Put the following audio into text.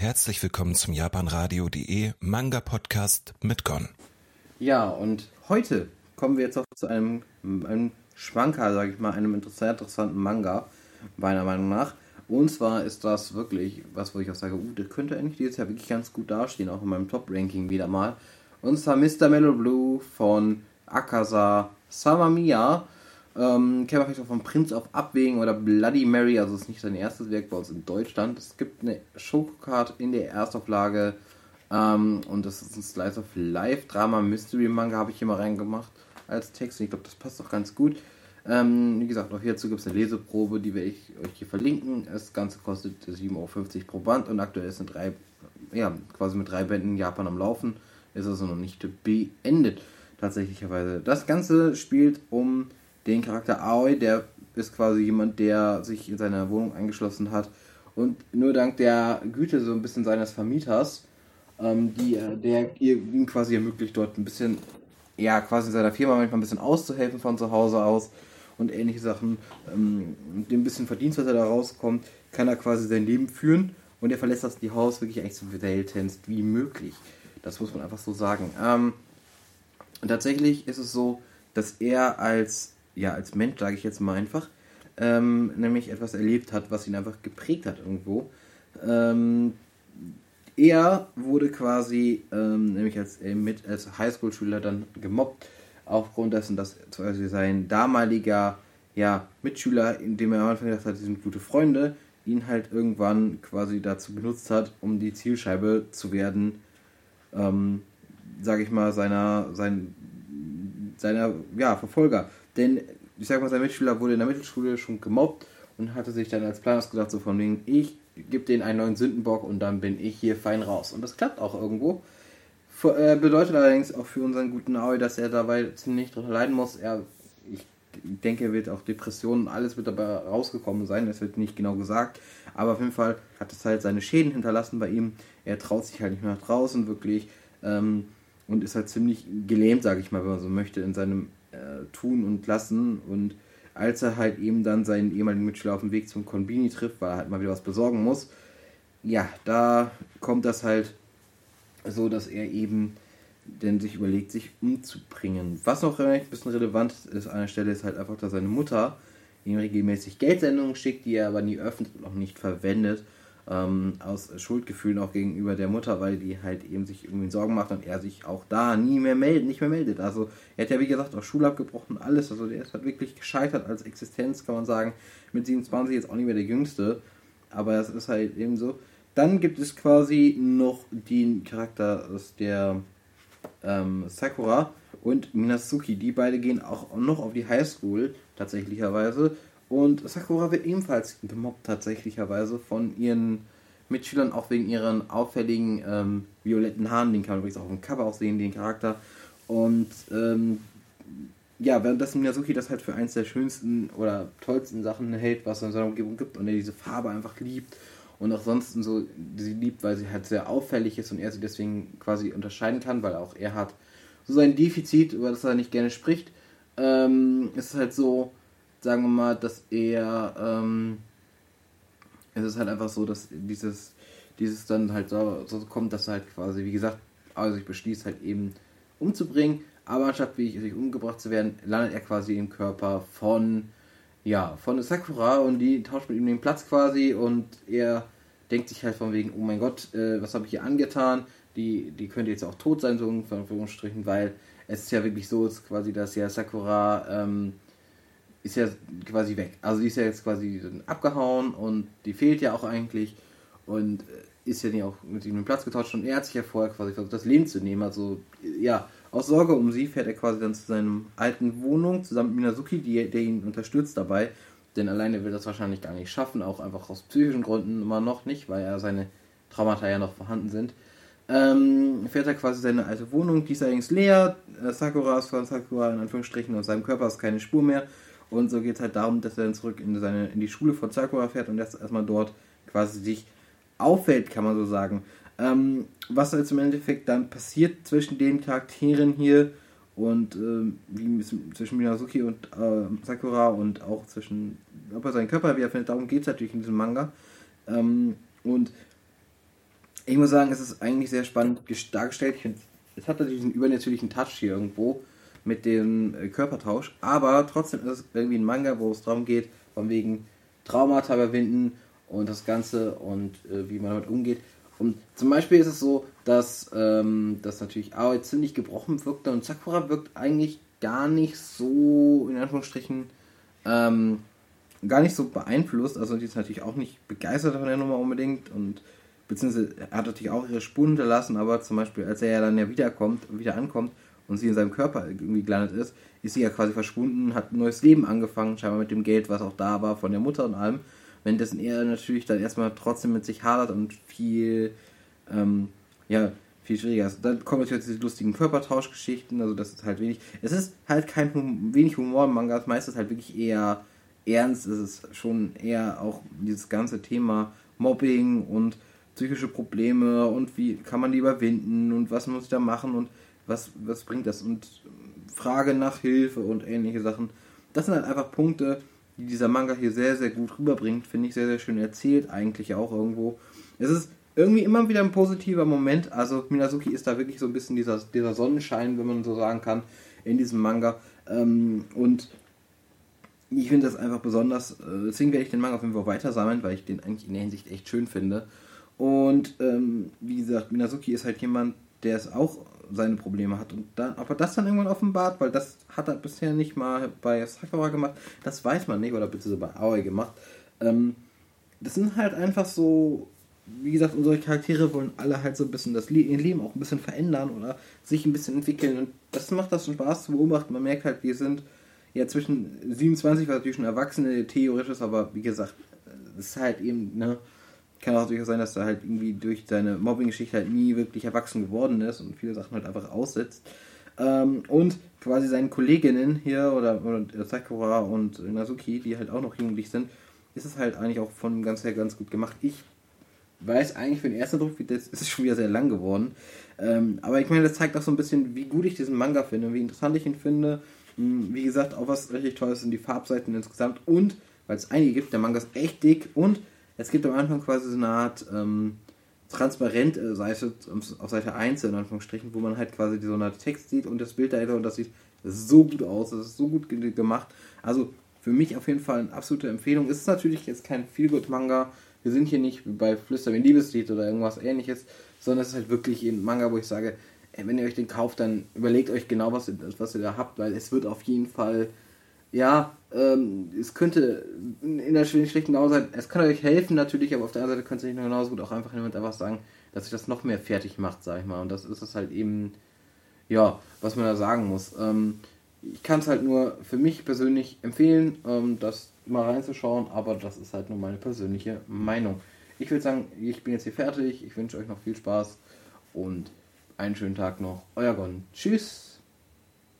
Herzlich willkommen zum japanradio.de Manga Podcast mit Gon. Ja, und heute kommen wir jetzt auch zu einem, einem Schwanker, sage ich mal, einem interessanten Manga, meiner Meinung nach. Und zwar ist das wirklich was, wo ich auch sage, uh, das könnte eigentlich dieses Jahr wirklich ganz gut dastehen, auch in meinem Top-Ranking wieder mal. Und zwar Mr. Mellow Blue von Akasa Samamiya. Ähm, kennt man vielleicht auch von Prince of Abwägen oder Bloody Mary, also ist nicht sein erstes Werk bei uns in Deutschland. Es gibt eine Showcard in der Erstauflage ähm, und das ist ein Slice of Life Drama Mystery Manga, habe ich hier mal reingemacht als Text. Ich glaube, das passt auch ganz gut. Ähm, wie gesagt, auch hierzu gibt es eine Leseprobe, die werde ich euch hier verlinken. Das Ganze kostet 7,50 Euro pro Band und aktuell sind drei, ja, quasi mit drei Bänden in Japan am Laufen. Ist also noch nicht beendet, tatsächlicherweise. Das Ganze spielt um den Charakter Aoi, der ist quasi jemand, der sich in seiner Wohnung eingeschlossen hat und nur dank der Güte so ein bisschen seines Vermieters, ähm, die, der ihm quasi ermöglicht, dort ein bisschen, ja, quasi in seiner Firma manchmal ein bisschen auszuhelfen von zu Hause aus und ähnliche Sachen. Ähm, mit dem bisschen Verdienst, was er da rauskommt, kann er quasi sein Leben führen und er verlässt das die Haus wirklich eigentlich so seltenst wie möglich. Das muss man einfach so sagen. Ähm, und tatsächlich ist es so, dass er als ja, als Mensch, sage ich jetzt mal einfach, ähm, nämlich etwas erlebt hat, was ihn einfach geprägt hat irgendwo. Ähm, er wurde quasi, ähm, nämlich als, äh, als Highschool-Schüler dann gemobbt, aufgrund dessen, dass quasi sein damaliger ja, Mitschüler, in dem er am Anfang gedacht hat, die sind gute Freunde, ihn halt irgendwann quasi dazu benutzt hat, um die Zielscheibe zu werden, ähm, sage ich mal, seiner, sein, seiner ja, Verfolger. Denn ich sag mal, sein Mitschüler wurde in der Mittelschule schon gemobbt und hatte sich dann als Plan ausgedacht, so von wegen, ich gebe denen einen neuen Sündenbock und dann bin ich hier fein raus. Und das klappt auch irgendwo. Für, äh, bedeutet allerdings auch für unseren guten Aoi, dass er dabei ziemlich drunter leiden muss. Er, ich denke, er wird auch Depressionen, alles wird dabei rausgekommen sein, das wird nicht genau gesagt. Aber auf jeden Fall hat es halt seine Schäden hinterlassen bei ihm. Er traut sich halt nicht mehr nach draußen wirklich ähm, und ist halt ziemlich gelähmt, sage ich mal, wenn man so möchte, in seinem tun und lassen. Und als er halt eben dann seinen ehemaligen Mitschüler auf dem Weg zum Konbini trifft, weil er halt mal wieder was besorgen muss, ja, da kommt das halt so, dass er eben denn sich überlegt, sich umzubringen. Was noch ein bisschen relevant ist an der Stelle, ist halt einfach, dass seine Mutter ihm regelmäßig Geldsendungen schickt, die er aber nie öffnet und auch nicht verwendet ähm, aus Schuldgefühlen auch gegenüber der Mutter, weil die halt eben sich irgendwie Sorgen macht und er sich auch da nie mehr meldet, nicht mehr meldet. Also er hat ja wie gesagt auch Schule abgebrochen, alles. Also der ist halt wirklich gescheitert als Existenz, kann man sagen. Mit 27 jetzt auch nicht mehr der Jüngste, aber es ist halt eben so. Dann gibt es quasi noch den Charakter aus der ähm, Sakura und Minazuki. Die beide gehen auch noch auf die Highschool tatsächlicherweise und Sakura wird ebenfalls gemobbt tatsächlicherweise von ihren Mitschülern, auch wegen ihren auffälligen ähm, violetten Haaren. Den kann man übrigens auch im Cover auch sehen, den Charakter. Und ähm, ja, währenddessen Miyazuki das halt für eins der schönsten oder tollsten Sachen hält, was es in seiner Umgebung gibt und er diese Farbe einfach liebt und auch sonst so sie liebt, weil sie halt sehr auffällig ist und er sie deswegen quasi unterscheiden kann, weil auch er hat so sein Defizit, über das er nicht gerne spricht. Ähm, es ist halt so, sagen wir mal, dass er, ähm, es ist halt einfach so, dass dieses, dieses dann halt so, so kommt, dass er halt quasi, wie gesagt, also sich beschließt halt eben umzubringen, aber anstatt wie ich sich umgebracht zu werden, landet er quasi im Körper von, ja, von Sakura und die tauscht mit ihm den Platz quasi und er denkt sich halt von wegen, oh mein Gott, äh, was habe ich hier angetan? Die, die könnte jetzt auch tot sein, so in Anführungsstrichen, weil es ist ja wirklich so, ist quasi, dass ja Sakura ähm, ist ja quasi weg. Also die ist ja jetzt quasi abgehauen und die fehlt ja auch eigentlich und äh, ist ja nicht auch mit ihm den Platz getauscht und er hat sich ja vorher quasi versucht, das Leben zu nehmen. Also ja, aus Sorge um sie fährt er quasi dann zu seinem alten Wohnung zusammen mit Minazuki, die, der ihn unterstützt dabei. Denn alleine will das wahrscheinlich gar nicht schaffen, auch einfach aus psychischen Gründen immer noch nicht, weil ja seine Traumata ja noch vorhanden sind. Ähm, fährt er quasi seine alte Wohnung, die ist allerdings leer. Äh, Sakura ist von Sakura in Anführungsstrichen aus seinem Körper ist keine Spur mehr. Und so geht es halt darum, dass er dann zurück in, seine, in die Schule von Sakura fährt und erst erstmal dort quasi sich auffällt, kann man so sagen. Ähm, was jetzt im Endeffekt dann passiert zwischen den Charakteren hier und ähm, wie zwischen Minazuki und äh, Sakura und auch zwischen, ob er seinen Körper wiederfindet, darum geht es natürlich in diesem Manga. Ähm, und Ich muss sagen, es ist eigentlich sehr spannend dargestellt. Ich finde, es hat natürlich diesen übernatürlichen Touch hier irgendwo mit dem äh, Körpertausch, aber trotzdem ist es irgendwie ein Manga, wo es darum geht, von wegen Traumata überwinden und das Ganze und äh, wie man damit umgeht. Und zum Beispiel ist es so, dass ähm, das natürlich Aoi ziemlich gebrochen wirkte und Sakura wirkt eigentlich gar nicht so, in Anführungsstrichen, ähm, gar nicht so beeinflusst. Also die ist natürlich auch nicht begeistert von der Nummer unbedingt und beziehungsweise hat natürlich auch ihre Spuren hinterlassen, aber zum Beispiel, als er ja dann ja wiederkommt, wieder ankommt und sie in seinem Körper irgendwie gelandet ist, ist sie ja quasi verschwunden, hat ein neues Leben angefangen, scheinbar mit dem Geld, was auch da war von der Mutter und allem. Währenddessen er natürlich dann erstmal trotzdem mit sich hadert und viel, ähm, ja, viel schwieriger ist. Dann kommen natürlich diese lustigen Körpertauschgeschichten, also das ist halt wenig. Es ist halt kein hum wenig Humor im Manga, das meiste ist halt wirklich eher ernst, es ist schon eher auch dieses ganze Thema Mobbing und psychische Probleme und wie kann man die überwinden und was muss ich da machen und was, was bringt das und Frage nach Hilfe und ähnliche Sachen. Das sind halt einfach Punkte, die dieser Manga hier sehr, sehr gut rüberbringt. Finde ich sehr, sehr schön erzählt, eigentlich auch irgendwo. Es ist irgendwie immer wieder ein positiver Moment. Also Minazuki ist da wirklich so ein bisschen dieser, dieser Sonnenschein, wenn man so sagen kann, in diesem Manga. Ähm, und ich finde das einfach besonders. Äh, deswegen werde ich den Manga auf jeden Fall weiter sammeln, weil ich den eigentlich in der Hinsicht echt schön finde. Und ähm, wie gesagt, Minazuki ist halt jemand, der es auch seine Probleme hat. Und dann, ob er das dann irgendwann offenbart, weil das hat er bisher nicht mal bei Sakura gemacht, das weiß man nicht, oder beziehungsweise bei Aoi gemacht. Ähm, das sind halt einfach so, wie gesagt, unsere Charaktere wollen alle halt so ein bisschen das Le ihr Leben auch ein bisschen verändern oder sich ein bisschen entwickeln. Und das macht das schon Spaß zu beobachten. Man merkt halt, wir sind ja zwischen 27, was natürlich schon Erwachsene theoretisch ist, aber wie gesagt, es ist halt eben, ne, kann auch durchaus sein, dass er halt irgendwie durch seine Mobbing-Geschichte halt nie wirklich erwachsen geworden ist und viele Sachen halt einfach aussetzt. Ähm, und quasi seinen Kolleginnen hier oder, oder Sakura und Nazuki, die halt auch noch jugendlich sind, ist es halt eigentlich auch von ganz her ganz gut gemacht. Ich weiß eigentlich für den ersten Druck, das ist schon wieder sehr lang geworden. Ähm, aber ich meine, das zeigt auch so ein bisschen, wie gut ich diesen Manga finde, wie interessant ich ihn finde. Hm, wie gesagt, auch was richtig toll ist, sind die Farbseiten insgesamt und, weil es einige gibt, der Manga ist echt dick und es gibt am Anfang quasi so eine Art ähm, transparente Seite auf Seite 1 in Anführungsstrichen, wo man halt quasi so eine Text sieht und das Bild dahinter und das sieht so gut aus, das ist so gut gemacht. Also für mich auf jeden Fall eine absolute Empfehlung. Es ist natürlich jetzt kein Feelgood-Manga. Wir sind hier nicht bei Flüster wie ein Liebeslied oder irgendwas ähnliches, sondern es ist halt wirklich ein Manga, wo ich sage, wenn ihr euch den kauft, dann überlegt euch genau, was ihr, was ihr da habt, weil es wird auf jeden Fall ja, ähm, es könnte in der schlechten Laune sein, es kann euch helfen natürlich, aber auf der anderen Seite könnte es nicht genauso gut auch einfach jemand einfach sagen, dass sich das noch mehr fertig macht, sag ich mal. Und das ist es halt eben, ja, was man da sagen muss. Ähm, ich kann es halt nur für mich persönlich empfehlen, ähm, das mal reinzuschauen, aber das ist halt nur meine persönliche Meinung. Ich würde sagen, ich bin jetzt hier fertig. Ich wünsche euch noch viel Spaß und einen schönen Tag noch. Euer Gon. Tschüss.